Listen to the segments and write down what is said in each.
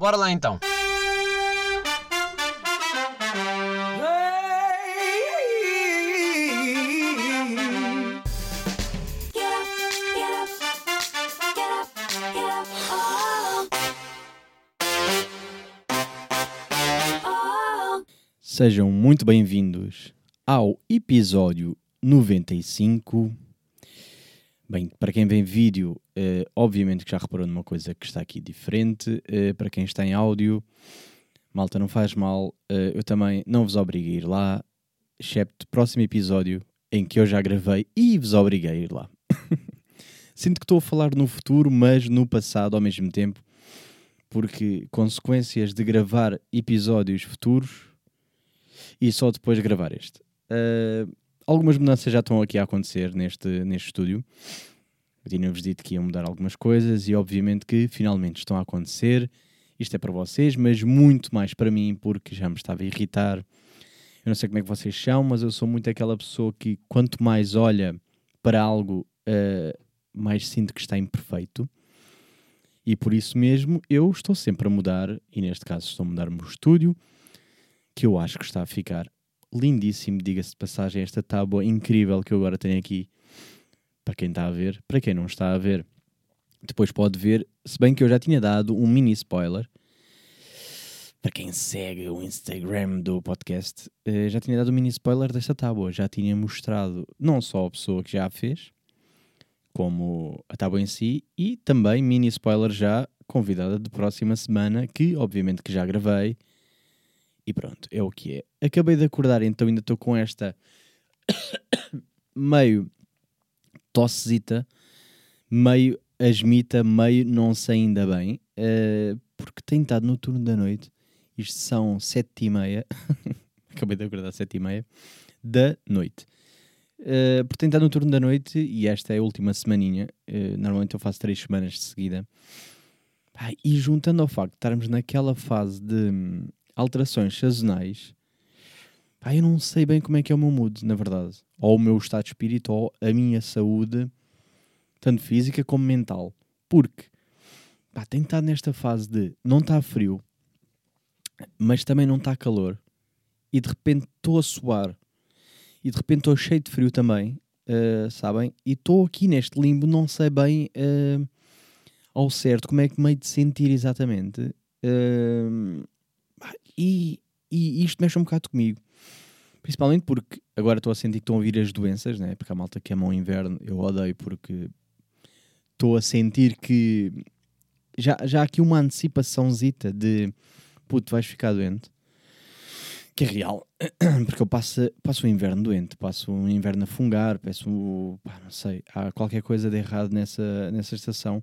Bora lá então. Sejam muito bem-vindos ao episódio 95. Bem, para quem vem vídeo, eh, obviamente que já reparou numa coisa que está aqui diferente. Eh, para quem está em áudio, malta, não faz mal. eh, eu também não vos obrigo a ir lá, excepto próximo episódio em que eu já gravei e vos obriguei a ir lá. Sinto que estou a falar no futuro, mas no passado ao mesmo tempo, porque consequências de gravar episódios futuros e só depois gravar este. Uh, algumas mudanças já estão aqui a acontecer neste, neste estúdio. Eu tinha-vos dito que ia mudar algumas coisas e obviamente que finalmente estão a acontecer. Isto é para vocês, mas muito mais para mim, porque já me estava a irritar. Eu não sei como é que vocês são, mas eu sou muito aquela pessoa que quanto mais olha para algo, uh, mais sinto que está imperfeito. E por isso mesmo eu estou sempre a mudar, e neste caso estou a mudar o meu estúdio, que eu acho que está a ficar lindíssimo, diga-se de passagem, esta tábua incrível que eu agora tenho aqui, para quem está a ver, para quem não está a ver, depois pode ver, se bem que eu já tinha dado um mini spoiler, para quem segue o Instagram do podcast, eh, já tinha dado um mini spoiler desta tábua, já tinha mostrado não só a pessoa que já a fez, como a tábua em si, e também mini spoiler já convidada de próxima semana, que obviamente que já gravei, e pronto, é o que é. Acabei de acordar, então ainda estou com esta meio tossezita, meio asmita, meio não sei ainda bem, uh, porque tenho estado no turno da noite. Isto são sete e meia. Acabei de acordar sete e meia da noite. Uh, porque tenho estado no turno da noite e esta é a última semaninha. Uh, normalmente eu faço três semanas de seguida. Ah, e juntando ao facto de estarmos naquela fase de alterações sazonais, pá, eu não sei bem como é que é o meu mood, na verdade. Ou o meu estado de espírito, ou a minha saúde, tanto física como mental. Porque, pá, tenho estado nesta fase de não está frio, mas também não está calor. E de repente estou a suar. E de repente estou cheio de frio também, uh, sabem? E estou aqui neste limbo, não sei bem uh, ao certo como é que me hei de sentir exatamente. Uh, e, e isto mexe um bocado comigo. Principalmente porque agora estou a sentir que estão a vir as doenças, né? porque a malta que ama o inverno eu odeio porque estou a sentir que já, já há aqui uma antecipaçãozita de puto, vais ficar doente. Que é real, porque eu passo, passo o inverno doente, passo o inverno a fungar, peço, pá, não sei, há qualquer coisa de errado nessa, nessa estação.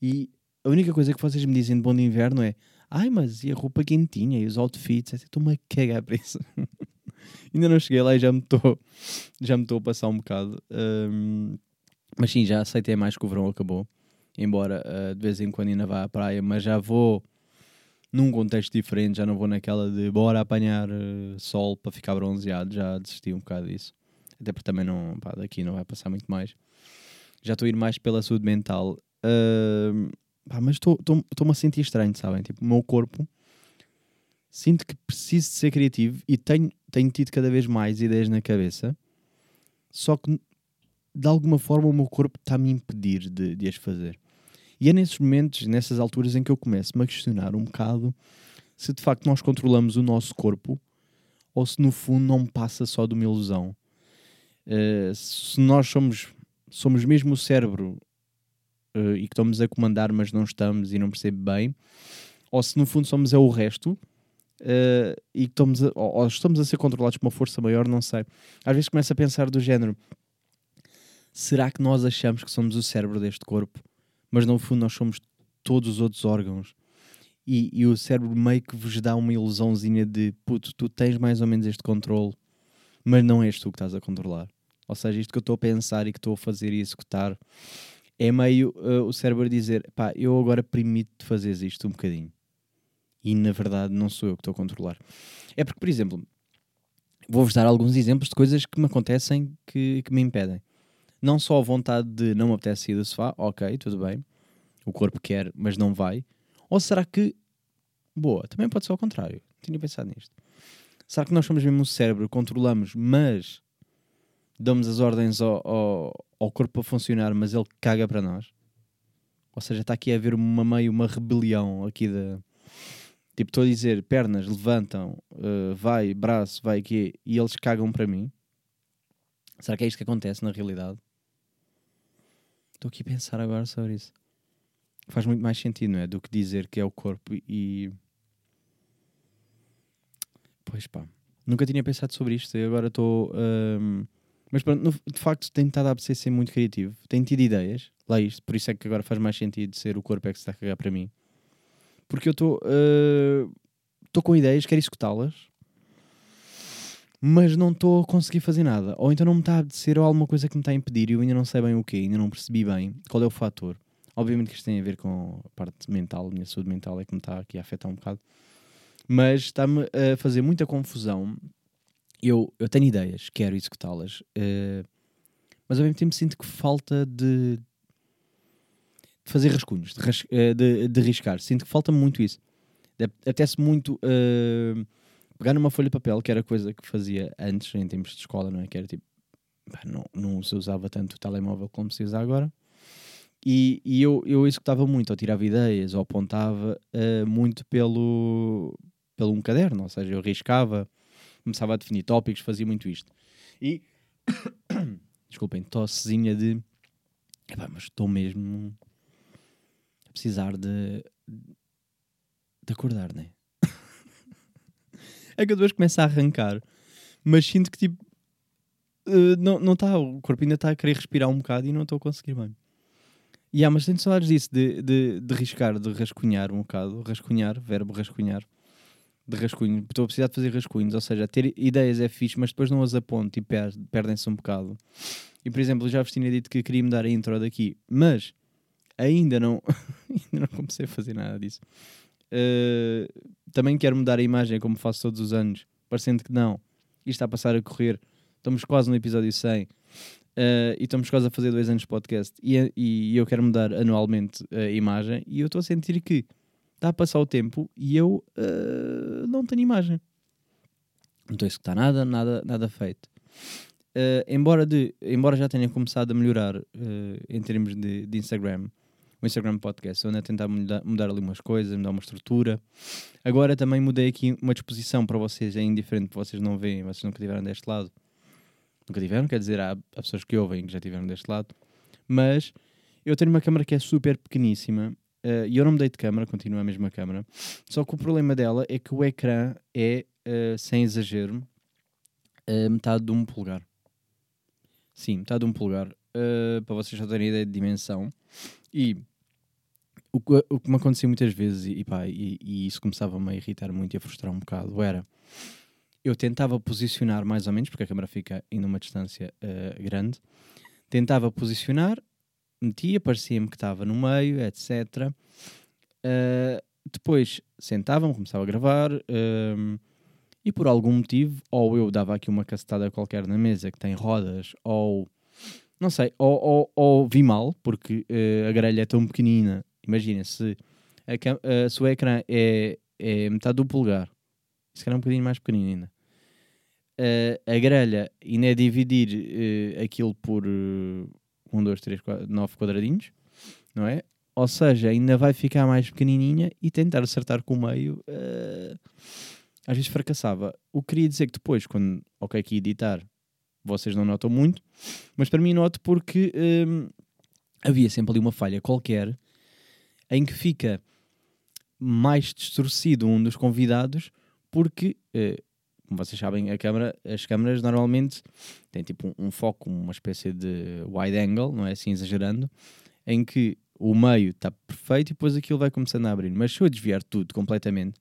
E a única coisa que vocês me dizem de bom de inverno é Ai, mas e a roupa quentinha e os outfits? Estou-me a cagar para isso. ainda não cheguei lá e já me estou já me estou a passar um bocado. Um, mas sim, já aceitei mais que o verão acabou. Embora uh, de vez em quando ainda vá à praia, mas já vou num contexto diferente, já não vou naquela de bora apanhar uh, sol para ficar bronzeado, já desisti um bocado disso. Até porque também não, pá, daqui não vai passar muito mais. Já estou a ir mais pela saúde mental. Uh, Pá, mas estou-me a sentir estranho, sabem? Tipo, o meu corpo sinto que preciso de ser criativo e tenho, tenho tido cada vez mais ideias na cabeça, só que de alguma forma o meu corpo está-me a impedir de, de as fazer. E é nesses momentos, nessas alturas, em que eu começo-me a questionar um bocado se de facto nós controlamos o nosso corpo ou se no fundo não passa só de uma ilusão. Uh, se nós somos, somos mesmo o cérebro uh, e que estamos a comandar, mas não estamos e não percebe bem, ou se no fundo somos é o resto uh, e estamos a, ou, ou estamos a ser controlados por uma força maior, não sei. Às vezes começo a pensar do género: será que nós achamos que somos o cérebro deste corpo, mas no fundo nós somos todos os outros órgãos? E, e, o cérebro meio que vos dá uma ilusãozinha de puto, tu tens mais ou menos este controle, mas não és tu que estás a controlar. Ou seja, isto que eu estou a pensar e que estou a fazer e executar é meio uh, o cérebro dizer: pá, eu agora permito-te fazer isto um bocadinho. E na verdade não sou eu que estou a controlar. É porque, por exemplo, vou-vos dar alguns exemplos de coisas que me acontecem que, que me impedem. Não só a vontade de não me apetece sair do sofá, ok, tudo bem, o corpo quer, mas não vai. Ou será que Boa. Também pode ser ao contrário. Tinha pensado nisto. Será que nós somos mesmo o cérebro, controlamos, mas damos as ordens ao, ao, ao corpo para funcionar, mas ele caga para nós? Ou seja, está aqui a haver uma meio uma rebelião aqui da. Tipo, estou a dizer, pernas levantam, uh, vai, braço, vai aqui, e eles cagam para mim. Será que é isto que acontece na realidade? Estou aqui a pensar agora sobre isso. Faz muito mais sentido, não é? Do que dizer que é o corpo e. Pois pá. Nunca tinha pensado sobre isto e agora estou. Um... Mas pronto, no, de facto tenho estado a ser muito criativo. Tenho tido ideias. Lá isto. Por isso é que agora faz mais sentido ser o corpo é que se está a cagar para mim. Porque eu estou. Estou uh... com ideias, quero executá-las mas não estou a conseguir fazer nada. Ou então não me está a apetecer ou alguma coisa que me está a impedir e eu ainda não sei bem o que, ainda não percebi bem qual é o fator. Obviamente que isto tem a ver com a parte mental, a minha saúde mental é que me está aqui a afetar um bocado. Mas está-me a fazer muita confusão. Eu, eu tenho ideias, quero executá-las, uh, mas ao mesmo tempo sinto que falta de, de fazer rascunhos, de, ras, uh, de, de riscar. Sinto que falta muito isso. Apetece muito. Uh, pegar numa folha de papel, que era coisa que fazia antes, em tempos de escola, não é? Que era tipo, não, não se usava tanto o telemóvel como se usa agora. E, e eu, eu executava muito, ou tirava ideias, ou apontava muito pelo, pelo um caderno, ou seja, eu riscava, começava a definir tópicos, fazia muito isto. E, desculpem, tossezinha de, epá, mas estou mesmo a precisar de, de acordar, não é? é que eu depois começo a arrancar, mas sinto que tipo, uh, não está, o corpo ainda está a querer respirar um bocado e não estou a conseguir bem. E há, mas tenho saudades disso, de, de, de riscar, de rascunhar um bocado, rascunhar, verbo rascunhar, de rascunho, estou a precisar de fazer rascunhos, ou seja, ter ideias é fixe, mas depois não as aponto e per perdem-se um bocado. E por exemplo, já vos tinha dito que queria mudar a intro daqui, mas ainda não, ainda não comecei a fazer nada disso. Uh, também quero mudar a imagem como faço todos os anos, parecendo que não. Isto está a passar a correr. Estamos quase no episódio 100 uh, eh, e estamos quase a fazer dois anos de podcast. E, e eu quero mudar anualmente a imagem e eu estou a sentir que está a passar o tempo e eu uh, não tenho imagem. Não estou a escutar nada, nada, nada feito. Uh, embora, de, embora já tenha começado a melhorar em termos de, de Instagram, o Instagram Podcast, onde a tentar mudar, mudar, ali umas coisas, mudar uma estrutura. Agora também mudei aqui uma disposição para vocês, é indiferente, vocês não veem, vocês nunca tiveram deste lado. Nunca tiveram, quer dizer, há, há pessoas que ouvem que já tiveram deste lado. Mas eu tenho uma câmera que é super pequeníssima uh, e eu não mudei de câmera, continua a mesma câmera. Só que o problema dela é que o ecrã é, uh, sem exagero, uh, metade de um polegar. Sim, metade de um polegar. para vocês já terem ideia de dimensão. E o que, o que me acontecia muitas vezes, e, pá, e, e isso começava-me a irritar muito e a frustrar um bocado, era eu tentava posicionar mais ou menos, porque a câmera fica em uma distância uh, grande, tentava posicionar, metia, parecia-me que estava no meio, etc. Uh, eh, depois sentava-me, começava a gravar, uh, e por algum motivo, ou eu dava aqui uma cacetada qualquer na mesa que tem rodas, ou não sei, ou, ou, ou vi mal, porque uh, a grelha é tão pequenina. Imagina, se, a, uh, se o ecrã é, é metade do polegar, se calhar um bocadinho mais pequenino ainda. Uh, a grelha ainda é dividir aquilo por 1, 2, 3, 4, 9 quadradinhos, não é? Ou seja, ainda vai ficar mais pequenininha e tentar acertar com o meio às vezes fracassava. O que queria dizer que depois, quando, ok, aqui editar vocês não notam muito, mas para mim noto porque hum, havia sempre ali uma falha qualquer em que fica mais distorcido um dos convidados porque, uh, como vocês sabem, a câmera, as câmeras normalmente têm tipo um, um, foco, uma espécie de wide angle, não é assim exagerando, em que o meio está perfeito e depois aquilo vai começando a abrir. Mas se eu desviar tudo completamente,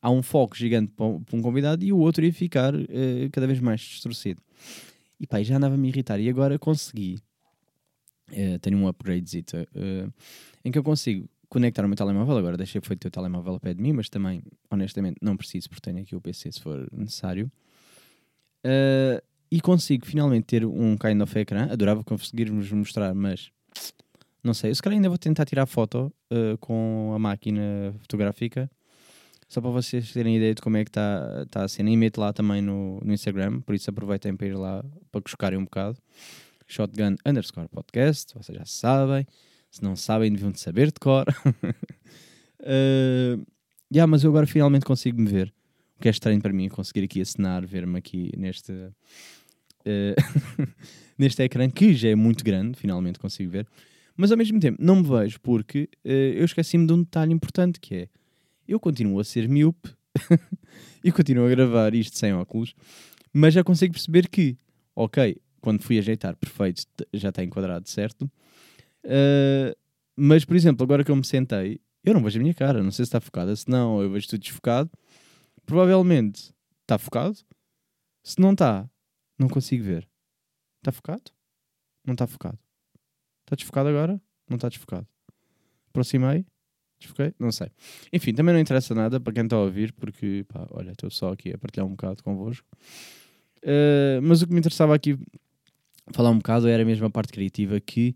há um foco gigante para um convidado e o outro ia ficar uh, cada vez mais distorcido. E pá, já andava a irritar. E agora consegui. Uh, tenho um upgrade uh, em que eu consigo conectar o meu telemóvel. Agora deixei feito o telemóvel ao pé de mim, mas também, honestamente, não preciso porque tenho aqui o PC se for necessário. Uh, e consigo finalmente ter um kind of ecrã. Adorava conseguirmos mostrar, mas não sei. Eu se calhar ainda vou tentar tirar foto uh, com a máquina fotográfica Só para vocês terem ideia de como é que está tá a cena. E mete lá também no, no Instagram, por isso aproveitem para ir lá para cuscarem um bocado. Shotgun underscore podcast, vocês já sabem. Se não sabem, deviam de saber de cor. uh, yeah, mas eu agora finalmente consigo me ver. O que é estranho para mim conseguir aqui assinar, ver-me aqui neste. Uh, neste ecrã que já é muito grande, finalmente consigo ver, mas ao mesmo tempo não me vejo porque uh, eu esqueci-me de um detalhe importante que é eu continuo a ser miúpe e continuo a gravar isto sem óculos, mas já consigo perceber que, ok, quando fui ajeitar, perfeito, já está enquadrado, certo? Uh, mas, por exemplo, agora que eu me sentei, eu não vejo a minha cara, não sei se está focada, se não, eu vejo tudo desfocado. Provavelmente está focado. Se não está, não consigo ver. Está focado? Não está focado. Está desfocado agora? Não está desfocado. Aproximei? Desfoquei? Não sei. Enfim, também não interessa nada para quem está a ouvir, porque, pá, olha, estou só aqui a partilhar um bocado convosco. Uh, mas o que me interessava aqui falar um bocado era mesmo a parte criativa que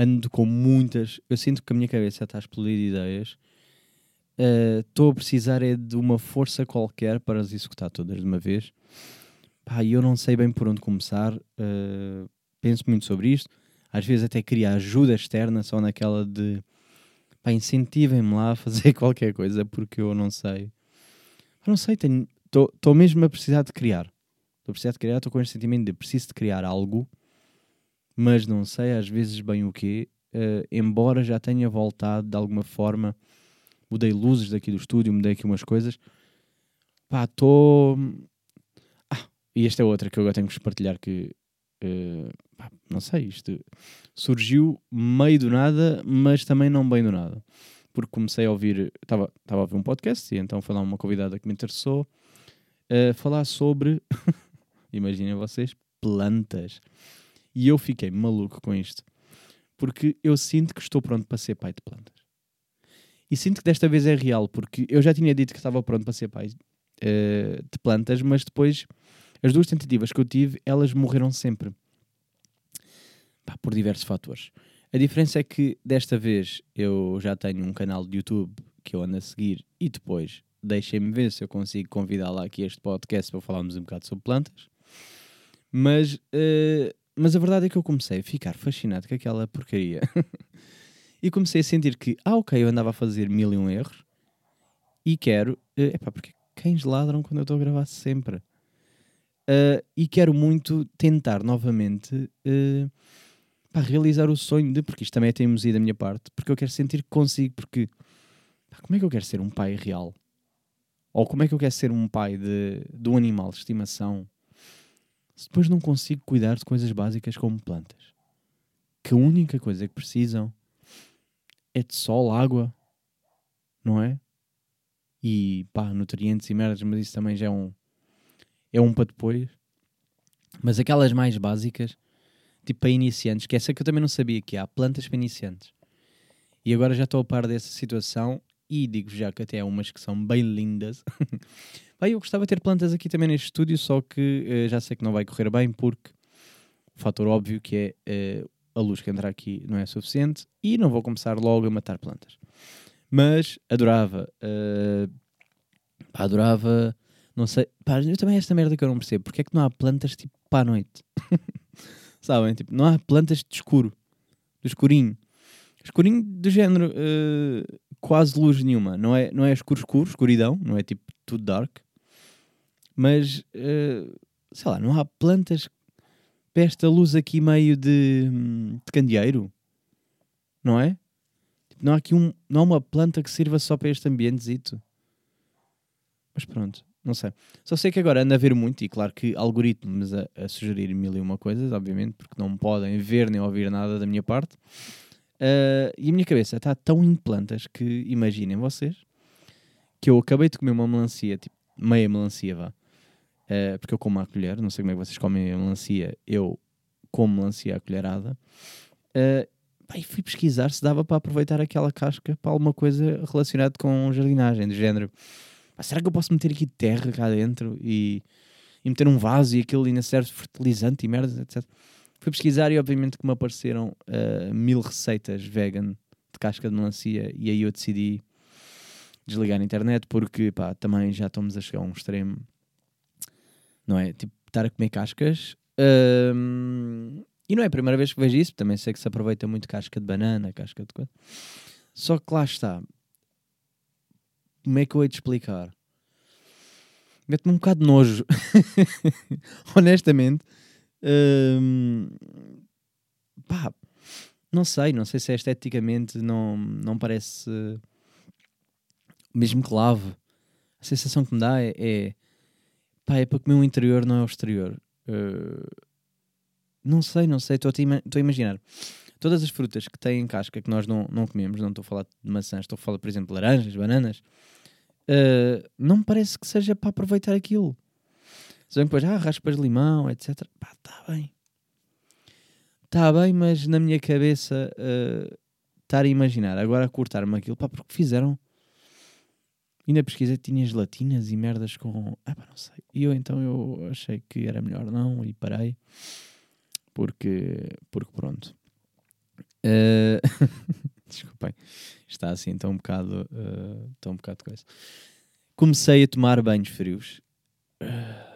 ando com muitas. Eu sinto que a minha cabeça está a explodir de ideias. Eh, estou uh, a precisar é de uma força qualquer para as executar todas de uma vez. Pá, eu não sei bem por onde começar. Uh, penso muito sobre isto. Às vezes até queria ajuda externa, só naquela de pá, incentivem-me lá a fazer qualquer coisa porque eu não sei. Eu não sei, estou mesmo a precisar de criar. Estou a precisar de criar, estou com este sentimento de preciso de criar algo, mas não sei às vezes bem o quê. Uh, embora já tenha voltado de alguma forma, mudei luzes daqui do estúdio, mudei aqui umas coisas. Pá, estou. Ah, e esta é outra que eu agora tenho que partilhar que Uh, não sei, isto surgiu meio do nada, mas também não bem do nada. Porque comecei a ouvir, estava a ouvir um podcast e então foi lá uma convidada que me interessou uh, falar sobre, imaginem vocês, plantas. E eu fiquei maluco com isto. Porque eu sinto que estou pronto para ser pai de plantas. E sinto que desta vez é real, porque eu já tinha dito que estava pronto para ser pai uh, de plantas, mas depois as duas tentativas que eu tive, elas morreram sempre. Pá, por diversos fatores. A diferença é que desta vez eu já tenho um canal de YouTube que eu ando a seguir e depois deixem-me ver se eu consigo convidar lá aqui este podcast para falarmos um bocado sobre plantas. Mas, uh, mas a verdade é que eu comecei a ficar fascinado com aquela porcaria. e comecei a sentir que, ah, ok, eu andava a fazer mil e um erros e quero. Uh, epá, porque cães ladram quando eu estou a gravar sempre. Uh, e quero muito tentar novamente uh, realizar o sonho de, porque isto também é teimosia da minha parte, porque eu quero sentir que consigo, porque pá, como é que eu quero ser um pai real? Ou como é que eu quero ser um pai de, de um animal de estimação se depois não consigo cuidar de coisas básicas como plantas? Que a única coisa que precisam é de sol, água, não é? E pá, nutrientes e merdas, mas isso também já é um, é um para depois. Mas aquelas mais básicas, tipo para iniciantes, que essa que eu também não sabia que há plantas para iniciantes. E agora já estou a par dessa situação e digo já que até há umas que são bem lindas. Bem, eu gostava de ter plantas aqui também neste estúdio, só que uh, já sei que não vai correr bem porque o fator óbvio que é uh, a luz que entra aqui não é suficiente e não vou começar logo a matar plantas. Mas adorava, uh, adorava não sei. Pá, eu também esta merda que eu não percebo. Porque é que não há plantas tipo para a noite? Sabem? Tipo, não há plantas de escuro. Do escurinho. Escurinho do género uh, quase luz nenhuma. Não é, não é escuro escuro, escuridão. Não é tipo tudo dark. Mas, uh, sei lá, não há plantas para esta luz aqui meio de, de candeeiro. Não é? Tipo, não há aqui um, não há uma planta que sirva só para este ambientezito. Mas pronto. Não sei. Só sei que agora anda a ver muito, e claro que algoritmos a, a sugerir mil e uma coisas, obviamente, porque não podem ver nem ouvir nada da minha parte. Uh, e a minha cabeça está tão em plantas que, imaginem vocês, que eu acabei de comer uma melancia, tipo, meia melancia, vá. Uh, porque eu como à colher, não sei como é que vocês comem a melancia, eu como melancia à colherada. Uh, e fui pesquisar se dava para aproveitar aquela casca para alguma coisa relacionada com jardinagem, do género será que eu posso meter aqui terra cá dentro e, e meter um vaso e aquilo ainda serve fertilizante e merdas, etc. Fui pesquisar e obviamente que me apareceram uh, mil receitas vegan de casca de melancia e aí eu decidi desligar a internet porque pá, também já estamos a chegar a um extremo, não é? Tipo, estar a comer cascas. hum, e não é a primeira vez que vejo isso, também sei que se aproveita muito casca de banana, casca de coisa. Só que lá está. Como é que eu hei de explicar? Mete-me um bocado de nojo. Honestamente. Hum, pá, não sei, não sei se esteticamente não, não parece mesmo que lave. A sensação que me dá é, é pá, é comer o interior, não é o exterior. Uh, não sei, não sei, estou a, ima a imaginar. Todas as frutas que têm casca que nós não, não comemos, não estou a falar de maçãs, estou a falar, por exemplo, laranjas, bananas, uh, não me parece que seja para aproveitar aquilo. Se depois, ah, raspas de limão, etc. Pá, está bem. Está bem, mas na minha cabeça uh, estar a imaginar, agora a cortar-me aquilo, pá, porque fizeram. E na pesquisa tinha gelatinas e merdas com. Ah, pá, não sei. E eu então eu achei que era melhor não e parei. Porque, porque pronto. Uh... Desculpem. Está assim, tão um bocado. Uh, tão um bocado coisa. Comecei a tomar banhos frios. Uh...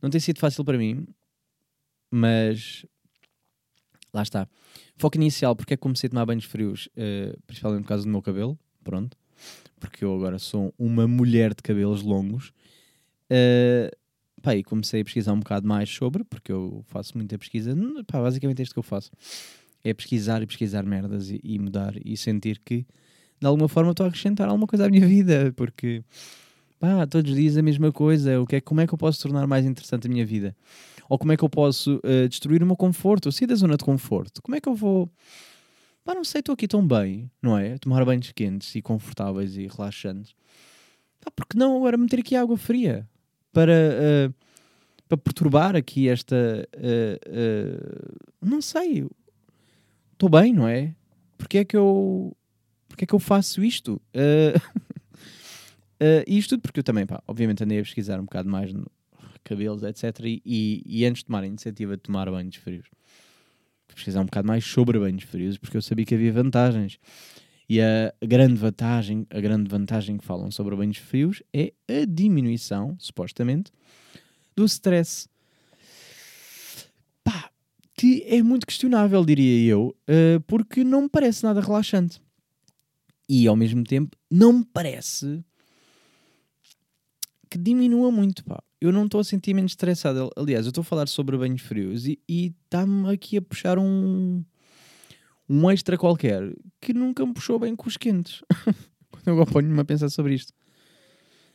Não tem sido fácil para mim, mas lá está. Foco inicial, porque é que comecei a tomar banhos frios, uh, principalmente por causa do meu cabelo, pronto, porque eu agora sou uma mulher de cabelos longos. Uh, pá, e comecei a pesquisar um bocado mais sobre, porque eu faço muita pesquisa. Pá, basicamente é isto que eu faço: é pesquisar e pesquisar merdas e, e mudar e sentir que de alguma forma estou a acrescentar alguma coisa à minha vida, porque pá, todos os dias a mesma coisa. O que é, como é que eu posso tornar mais interessante a minha vida? Ou como é que eu posso uh, destruir o meu conforto? Eu sair da zona de conforto. Como é que eu vou. Pá, não sei, estou aqui tão bem, não é? Tomar banhos quentes e confortáveis e relaxantes. Pá, porque não agora meter aqui água fria para, uh, para perturbar aqui esta. Uh, não sei. Estou bem, não é? Porque é que eu. Porque é que eu faço isto? isto tudo porque eu também, pá, obviamente andei a pesquisar um bocado mais no, cabelos, etc. E, e, antes de tomar a iniciativa de tomar banhos frios, pesquisar um bocado mais sobre banhos frios, porque eu sabia que havia vantagens. E a grande vantagem, a grande vantagem que falam sobre banhos frios é a diminuição, supostamente, do stress. Pá, que é muito questionável, diria eu, uh, porque não me parece nada relaxante. E ao mesmo tempo, não me parece que diminua muito, pá eu não estou a sentir menos estressado. Aliás, eu estou a falar sobre banhos frios e está-me aqui a puxar um, um extra qualquer que nunca me puxou bem com os quentes. Quando eu ponho-me a pensar sobre isto.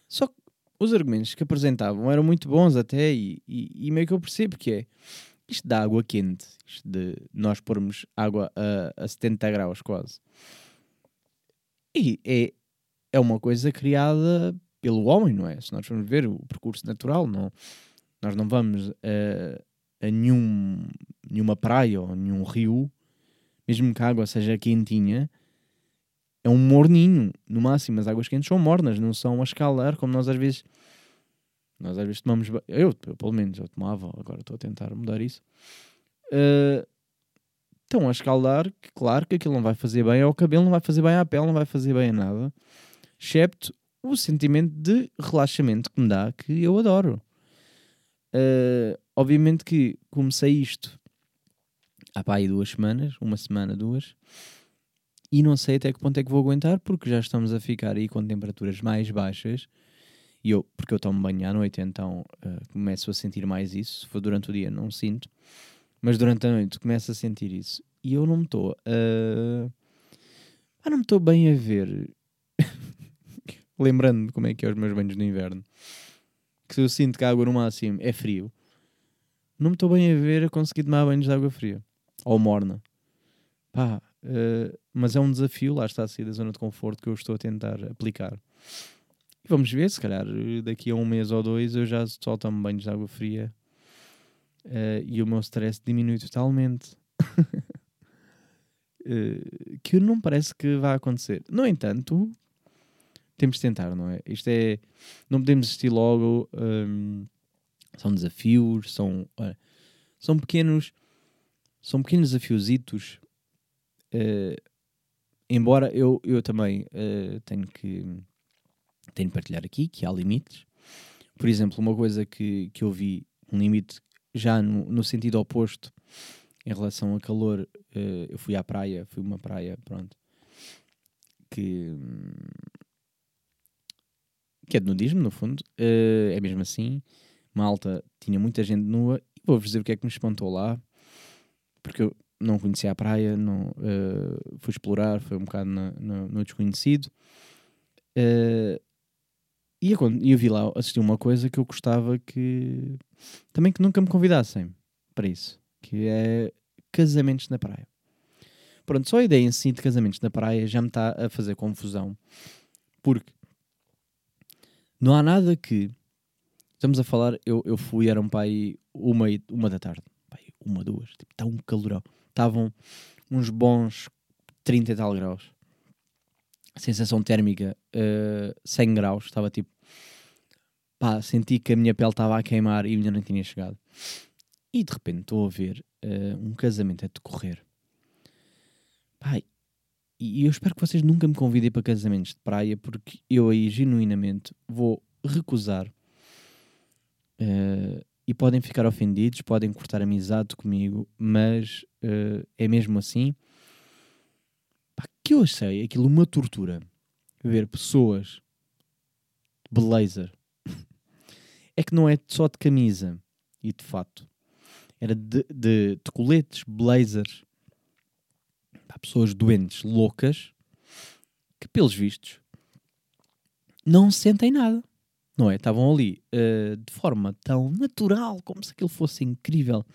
Só que os argumentos que apresentavam eram muito bons até e, e, e meio que eu percebo que é isto da água quente, isto de nós pormos água a, a 70 graus quase. E é, é uma coisa criada pelo homem, não é? Se nós formos ver o percurso natural, não, nós não vamos a, a nenhum, nenhuma praia ou nenhum rio, mesmo que a água seja quentinha, é um morninho, no máximo. As águas quentes são mornas, não são a escalar, como nós às vezes. Nós às vezes tomamos. Eu, eu pelo menos, eu tomava, agora estou a tentar mudar isso. Uh, estão a escaldar, que claro que aquilo não vai fazer bem ao cabelo, não vai fazer bem à pele, não vai fazer bem a nada, excepto o sentimento de relaxamento que me dá, que eu adoro. Uh, obviamente que comecei isto há pá, aí duas semanas, uma semana, duas, e não sei até que ponto é que vou aguentar, porque já estamos a ficar aí com temperaturas mais baixas, e eu, porque eu tomo banho à noite, então uh, começo a sentir mais isso. Se for durante o dia, não sinto, mas durante a noite começo a sentir isso, e eu não me estou uh, ah, não me estou bem a ver lembrando como é que é os meus banhos no inverno, que eu sinto que a água no máximo é frio, não me estou bem a ver a conseguir tomar banhos de água fria ou morna. Pá, uh, mas é um desafio, lá está a sair da zona de conforto que eu estou a tentar aplicar. E vamos ver, se calhar daqui a um mês ou dois eu já só tomo banhos de água fria uh, e o meu stress diminui totalmente. uh, que não parece que vai acontecer. No entanto, temos de tentar, não é? Isto é. Não podemos desistir logo. Um, são desafios, são. são pequenos. São pequenos desafiositos. Uh, embora eu, eu também uh, tenho que tenho de partilhar aqui que há limites. Por exemplo, uma coisa que, que eu vi, um limite já no, no sentido oposto em relação a calor, uh, eu fui à praia, fui uma praia, pronto, que, que é de nudismo, no fundo, uh, é mesmo assim. Malta, tinha muita gente nua, e vou-vos dizer o que é que me espantou lá, porque eu não conhecia a praia, não, uh, fui explorar, foi um bocado no, no, no desconhecido. Uh, e eu, eu vi lá, assisti uma coisa que eu gostava que também que nunca me convidassem para isso, que é casamentos na praia. Pronto, só a ideia em si de casamentos na praia já me está a fazer confusão, porque não há nada que estamos a falar, eu, eu fui, era um pai uma, uma da tarde, pai, uma, duas, tipo, está um calorão. Estavam uns bons 30 e tal graus sensação térmica uh, eh, 100 graus, estava tipo pá, senti que a minha pele estava a queimar e ainda não tinha chegado. E de repente estou a ver uh, um casamento a decorrer. Pai, e eu espero que vocês nunca me convidem para casamentos de praia, porque eu aí genuinamente vou recusar. Uh, e podem ficar ofendidos, podem cortar amizade comigo, mas uh, é mesmo assim Pá, que eu achei aquilo uma tortura. Ver pessoas blazer. é que não é só de camisa e de fato. Era de, de, de coletes, blazers. Pá, pessoas doentes, loucas, que pelos vistos não sentem nada. Não é? Estavam ali uh, de forma tão natural, como se aquilo fosse incrível.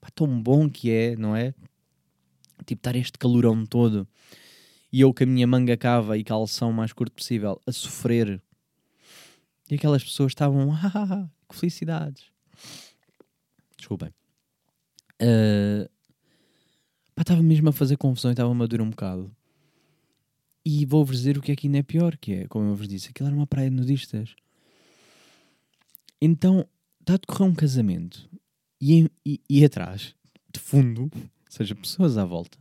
Pá, tão bom que é, não é? Tipo, estar este calorão todo e eu com a minha manga cava e calção mais curto possível a sofrer. E aquelas pessoas estavam, ah, que felicidades. Desculpem. Uh, estava mesmo a fazer confusão e estava a madurar um bocado. E vou-vos dizer o que é que ainda é pior, que é, como eu vos disse, aquilo era uma praia de nudistas. Então, está a decorrer um casamento e, e, e atrás, de fundo, ou seja, pessoas à volta,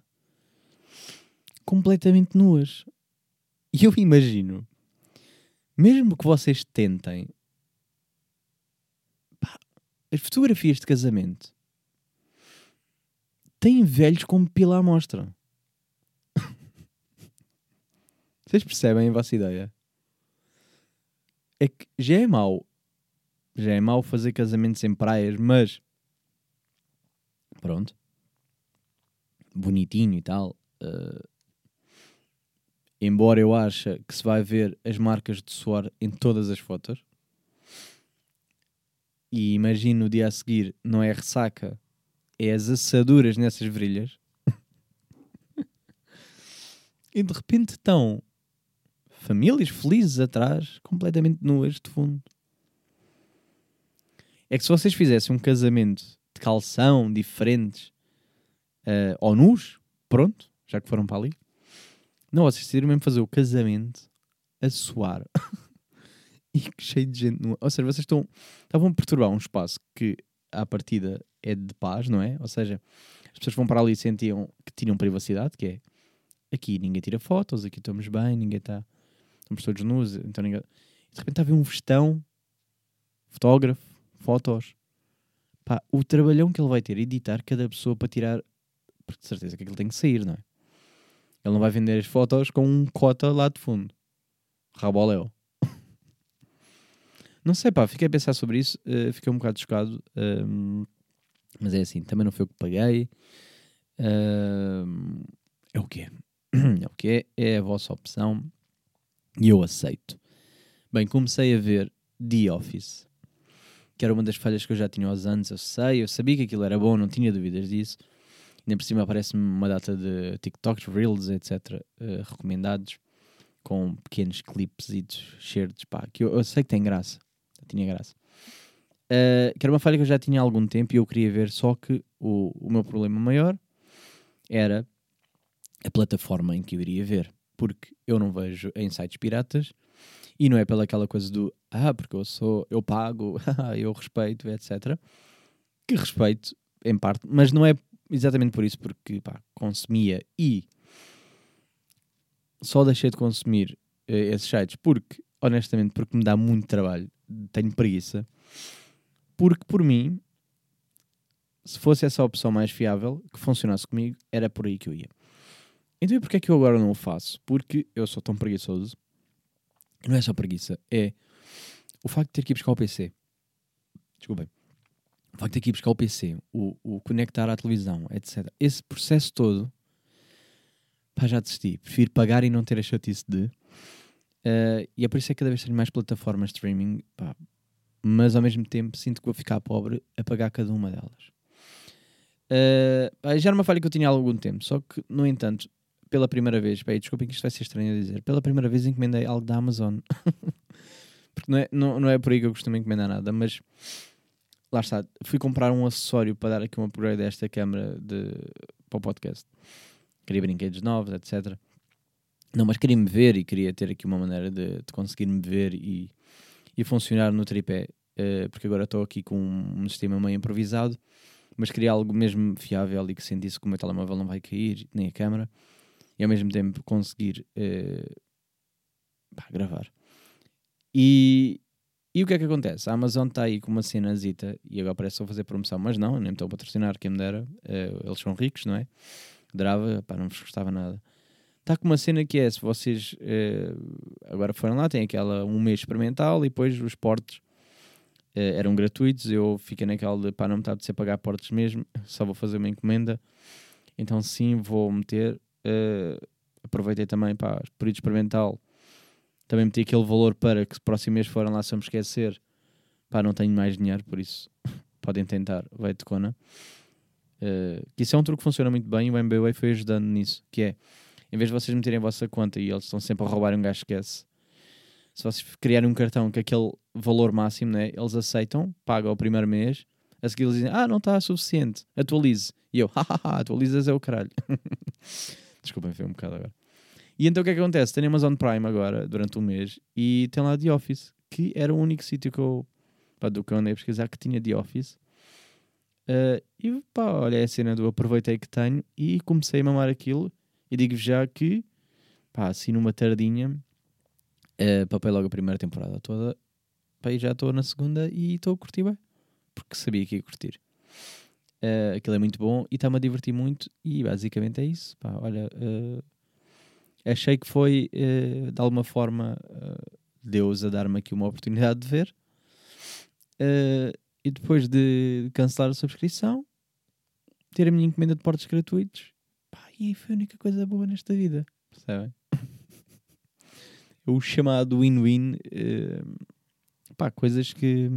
completamente nuas. E eu imagino, mesmo que vocês tentem, pá, as fotografias de casamento têm velhos como pila à mostra. Vocês percebem a vossa ideia? É que já é mau. Já é mau fazer casamentos em praias, mas pronto. Bonitinho e tal. Uh, embora eu ache que se vai ver as marcas de suor em todas as fotos, e imagino o dia a seguir, não é ressaca, é as assaduras nessas virilhas, e de repente estão famílias felizes atrás, completamente nuas de fundo. É que se vocês fizessem um casamento de calção, diferentes, uh, ou nus, pronto, já que foram para ali, não, vocês decidiram mesmo fazer o casamento a suar. e cheio de gente. No... Ou seja, vocês estão, estavam a perturbar um espaço que, à partida, é de paz, não é? Ou seja, as pessoas vão para ali e sentiam que tinham privacidade, que é aqui ninguém tira fotos, aqui estamos bem, ninguém está. Estamos todos nus, então ninguém. De repente está a ver um vestão, fotógrafo, fotos. Pá, o trabalhão que ele vai ter, editar cada pessoa para tirar. Porque de certeza que aquilo tem que sair, não é? Ele não vai vender as fotos com um cota lá de fundo. Raboléu. Não sei, pá, fiquei a pensar sobre isso, uh, fiquei um bocado chocado. Um, mas é assim, também não foi o que paguei. Um, é o que é. É o que é, é a vossa opção e eu aceito. Bem, comecei a ver The Office, que era uma das falhas que eu já tinha aos anos, eu sei, eu sabia que aquilo era bom, não tinha dúvidas disso. Ainda por cima aparece-me uma data de TikToks, Reels, etc. Uh, eh, recomendados com pequenos clipes e shirts, pá, que eu, eu, sei que tem graça. Tinha graça. Uh, que era uma falha que eu já tinha há algum tempo e eu queria ver, só que o, o meu problema maior era a plataforma em que eu iria ver. Porque eu não vejo em sites piratas e não é pela aquela coisa do ah, porque eu sou, eu pago, eu respeito, etc. Que respeito em parte, mas não é exatamente por isso, porque pá, consumia e só deixei de consumir uh, esses sites porque honestamente, porque me dá muito trabalho, tenho preguiça, porque por mim, se fosse essa a opção mais fiável, que funcionasse comigo, era por aí que eu ia. Então e porquê é que eu agora não o faço? Porque eu sou tão preguiçoso. Não é só preguiça, é o facto de ter que ir buscar o PC. Desculpem. O facto de ter que ir buscar o PC, o, o conectar à televisão, etc. Esse processo todo, pá, já desisti. Prefiro pagar e não ter a chatice de. Uh, e é por isso é que cada vez tenho mais plataformas de streaming, pá, mas ao mesmo tempo sinto que vou ficar pobre a pagar cada uma delas. Uh, já era uma falha que eu tinha há algum tempo, só que, no entanto, pela primeira vez, bem, desculpem que isto vai ser estranho a dizer, pela primeira vez encomendei algo da Amazon. Porque não é, não, não é por aí que eu costumo encomendar nada, mas lá está, fui comprar um acessório para dar aqui um upgrade a esta câmera de, para o podcast. Queria brinquedos novos, etc. Não, mas queria-me ver e queria ter aqui uma maneira de, de conseguir-me ver e, e funcionar no tripé. Uh, porque agora estou aqui com um, sistema meio improvisado, mas queria algo mesmo fiável e que sentisse que o meu telemóvel não vai cair, nem a câmera e ao mesmo tempo conseguir uh, pá, gravar. E, e o que é que acontece? A Amazon está aí com uma cena zita e agora parece só fazer promoção, mas não, nem estão a patrocinar, quem me dera. Uh, eles são ricos, não é? Drava, pá, não vos gostava nada. Está com uma cena que é, se vocês uh, agora foram lá, tem aquela um mês experimental e depois os portes uh, eram gratuitos. Eu fiquei naquela de pá, não me está a ser pagar portes mesmo, só vou fazer uma encomenda. Então sim, vou meter uh, aproveitei também para período experimental. Também meti aquele valor para que se próximo mês forem lá se eu me esquecer, pá, não tenho mais dinheiro, por isso podem tentar, vai de cona. Uh, que isso é um truque que funciona muito bem e o MBWay foi ajudando nisso, que é, em vez de vocês meterem a vossa conta e eles estão sempre a roubar um gajo esquece, se vocês criarem um cartão com aquele valor máximo, né, eles aceitam, pagam o primeiro mês, a seguir eles dizem, ah, não está suficiente, atualize. E eu, hahaha, atualizas é o caralho. Desculpem, foi um bocado agora. E então o que é que acontece? Tenho Amazon Prime agora, durante um mês, e tem lá The Office, que era o único sítio que eu, pá, do que eu andei a pesquisar que tinha The Office. Uh, e pá, olha, é a cena do aproveitei que tenho e comecei a mamar aquilo. E digo-vos já que, pá, assim numa tardinha, uh, papei logo a primeira temporada toda, pá, e já estou na segunda e estou a curtir bem, porque sabia que ia curtir. Uh, aquilo é muito bom e está-me a divertir muito e basicamente é isso. Pá, olha, uh, achei que foi uh, de alguma forma Deus a dar-me aqui uma oportunidade de ver. e depois de cancelar a subscrição, ter a minha encomenda de portos gratuitos, e foi a única coisa boa nesta vida. Percebem? o chamado win-win, pá, coisas que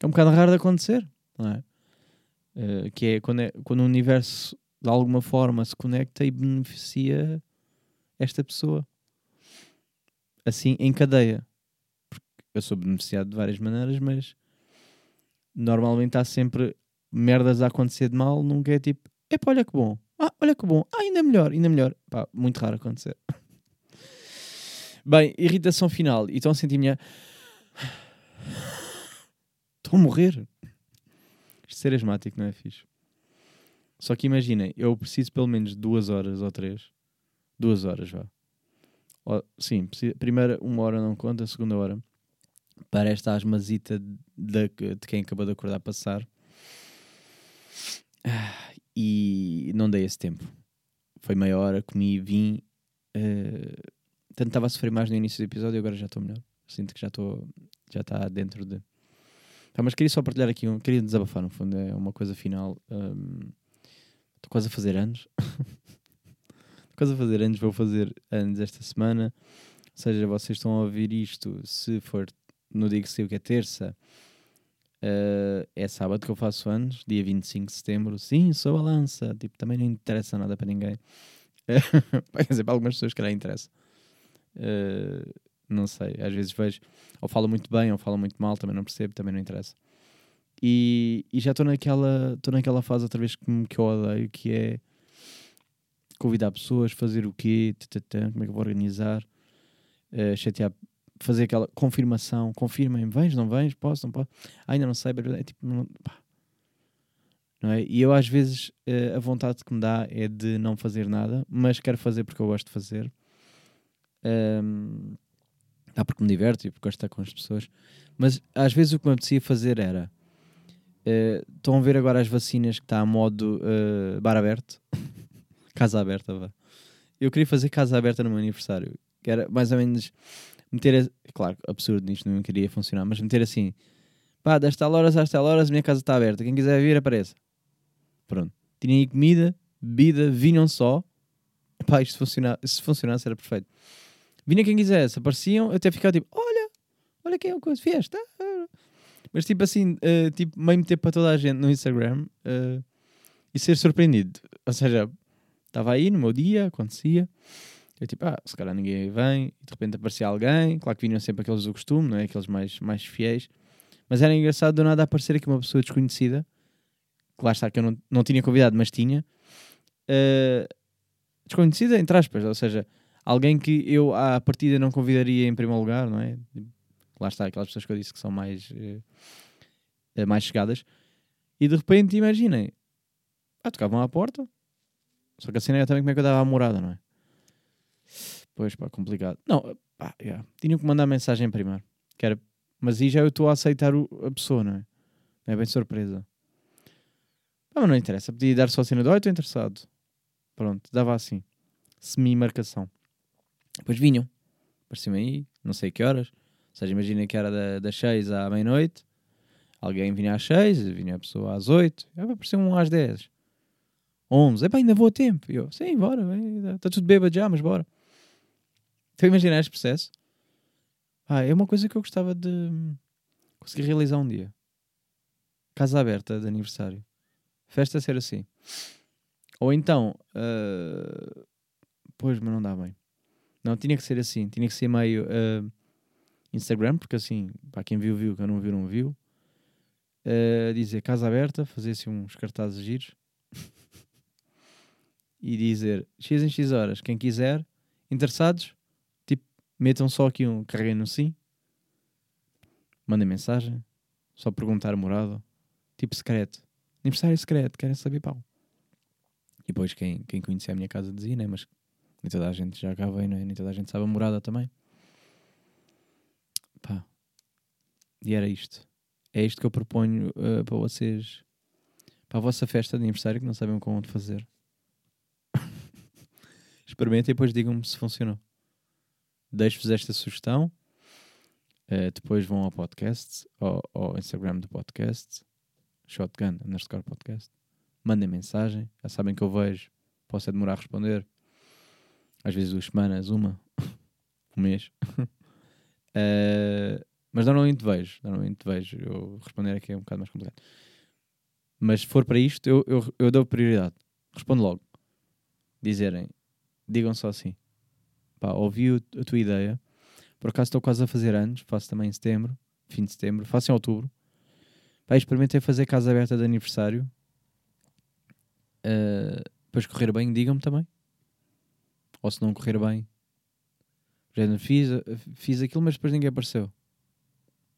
é um bocado raro de acontecer, não é? Uh, que é quando, é quando o universo de alguma forma se conecta e beneficia esta pessoa. Assim, em cadeia. Porque eu sou beneficiado de várias maneiras, mas normalmente há sempre merdas a acontecer de mal, nunca é tipo, epá, olha que bom, ah, olha que bom, ah, ainda melhor, ainda melhor. Pá, muito raro acontecer. Bem, irritação final. E estão a sentir minha. Estou a morrer ser asmático não é fixe. Só que imaginem, eu preciso pelo menos duas horas ou três. Duas horas, vá. Sim, primeira uma hora não conta, segunda hora. Para esta asmazita de, de quem acabou de acordar passar. Ah, e não dei esse tempo. Foi meia hora, comi, vim. Uh, tanto estava a sofrer mais no início do episódio, agora já estou melhor. Sinto que já estou. Já está dentro de Tá, mas queria só partilhar aqui, um, queria desabafar no fundo, é uma coisa final. Estou um, quase a fazer anos. Estou quase a fazer anos, vou fazer anos esta semana. Ou seja, vocês estão a ouvir isto, se for dia que sei o que é terça, uh, é sábado que eu faço anos, dia 25 de setembro. Sim, sou a lança. Tipo, também não interessa nada para ninguém. Quer dizer, para algumas pessoas que não interessa. Uh, não sei, às vezes vejo, ou fala muito bem, ou fala muito mal, também não percebo, também não interessa. E, e já estou naquela, naquela fase outra vez que, que eu odeio, que é convidar pessoas, fazer o quê, como é que eu vou organizar, uh, chatear, fazer aquela confirmação, confirmem, vens, não vens, posso, não posso, ah, ainda não sei, é tipo, não, não é? E eu às vezes uh, a vontade que me dá é de não fazer nada, mas quero fazer porque eu gosto de fazer. Um, Ah, porque me diverte e porque gosto de estar com as pessoas. Mas às vezes o que me apetecia fazer era. eh, estão a ver agora as vacinas que está a modo eh, bar aberto? casa aberta, vá. Eu queria fazer casa aberta no meu aniversário. Que era mais ou menos meter. a- Claro, absurdo, isto não queria funcionar, mas meter assim. Pá, das tal horas às tal horas a minha casa está aberta. Quem quiser vir, apareça. Pronto. Tinha aí comida, bebida, vinham só. Pá, isto funciona, se funcionasse era perfeito. Vinha quem quisesse, apareciam, até ficava tipo, olha, olha quem é o coisa, fiesta. Mas tipo assim, eh, tipo, meio meter para toda a gente no Instagram eh, e ser surpreendido. Ou seja, estava aí no meu dia, acontecia. Eu tipo, ah, se calhar ninguém vem, e de repente aparecia alguém. Claro que vinham sempre aqueles do costume, não é? Aqueles mais, mais fiéis. Mas era engraçado do nada aparecer aqui uma pessoa desconhecida, que lá está, que eu não, não tinha convidado, mas tinha. eh, desconhecida, entre aspas, ou seja, alguém que eu à partida não convidaria em primeiro lugar, não é? Lá está, aquelas pessoas que eu disse que são mais, eh, mais chegadas. E de repente, imaginem, ah, tocavam à porta. Só que a cena era também como é que eu dava a morada, não é? Pois, pá, complicado. Não, pá, yeah. tinham que mandar mensagem primeiro. Que era, mas aí já eu estou a aceitar o- a pessoa, não é? Não é bem surpresa. Ah, mas não interessa. Podia dar só a cena de, oi, estou interessado. Pronto, dava assim. Semi-marcação. Depois vinham. Apareciam aí, não sei que horas. Ou seja, imagina que era da- das 6 à meia-noite. Alguém vinha às 6, vinha a pessoa às 8. Apareceu um às 10. 11. Epá, ainda vou a tempo. E eu, sim, bora. Está tudo bêbado já, mas bora. Então imagina este processo. Ah, é uma coisa que eu gostava de hum, conseguir realizar um dia. Casa aberta de aniversário. Festa ser assim. Ou então, ah, pois, mas não dá bem. Não, tinha que ser assim. Tinha que ser meio ah, Instagram, porque assim, para quem viu, viu. Quem não viu, não viu. Ah, dizer casa aberta, fazer assim uns cartazes giros. e dizer X em X horas, quem quiser, interessados, metam só aqui um, carreguem no sim, mandem mensagem, só perguntar a morada, tipo secreto, aniversário secreto, querem saber pau. E depois quem, quem conhecia a minha casa dizia, né? mas nem toda a gente já cá veio, né? nem toda a gente sabe a morada também. Pá. E era isto. É isto que eu proponho eh, para vocês, para a vossa festa de aniversário que não sabem como fazer. Experimentem e depois digam-me se funcionou. Deixo-vos esta sugestão. Eh, depois vão ao podcast, ao, ao Instagram do podcast, shotgun underscore podcast. Mandem mensagem. Já sabem que eu vejo. Posso é demorar a responder. Às vezes duas semanas, uma, um mês. Eh, mas normalmente vejo. Normalmente vejo. Eu responder aqui é um bocado mais complicado. Mas se for para isto, eu, eu, eu dou prioridade. Respondo logo. Dizerem, digam só assim. Pá, ouvi a tua ideia. Por acaso estou quase a fazer anos. Faço também em setembro, fim de setembro. Faço em outubro. Pá, experimentei fazer casa aberta de aniversário. Uh, depois correr bem, digam-me também. Ou se não correr bem, já não fiz, fiz aquilo, mas depois ninguém apareceu.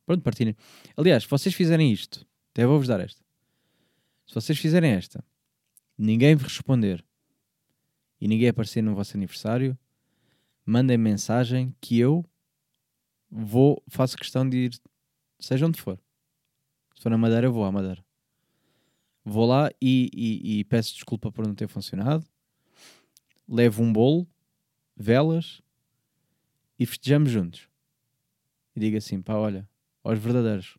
Pronto, partilhem. Aliás, se vocês fizerem isto, até vou-vos dar esta. Se vocês fizerem esta, ninguém vos responder e ninguém aparecer no vosso aniversário, mandem mensagem que eu vou, faço questão de ir, seja onde for. Se for na Madeira, eu vou à Madeira. Vou lá e, e- e peço desculpa por não ter funcionado. Levo um bolo, velas e festejamos juntos. E digo assim: pá, olha, aos verdadeiros,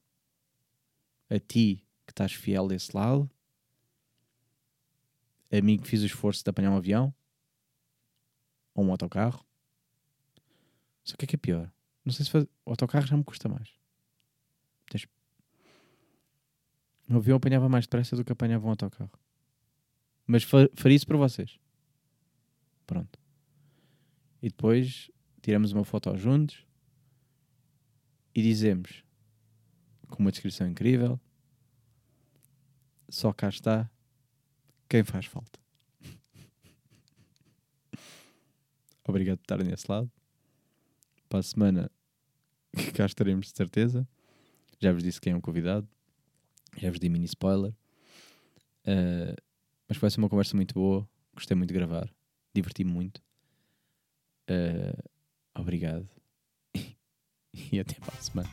a ti que estás fiel desse lado, a mim que fiz o esforço de apanhar um avião ou um autocarro. Só que é que é pior? Não sei se faz... o autocarro já me custa mais. Tens- O avião apanhava mais depressa do que apanhava um autocarro. Mas fa faria isso para vocês. Pronto. E depois tiramos uma foto juntos e dizemos com uma descrição incrível só cá está quem faz falta. Obrigado por estarem desse lado. Para a semana cá estaremos de certeza. Já vos disse quem é um convidado. Já vos dei mini spoiler. Uh, mas foi uma conversa muito boa. Gostei muito de gravar. Diverti-me muito. Uh, obrigado. e até para a semana.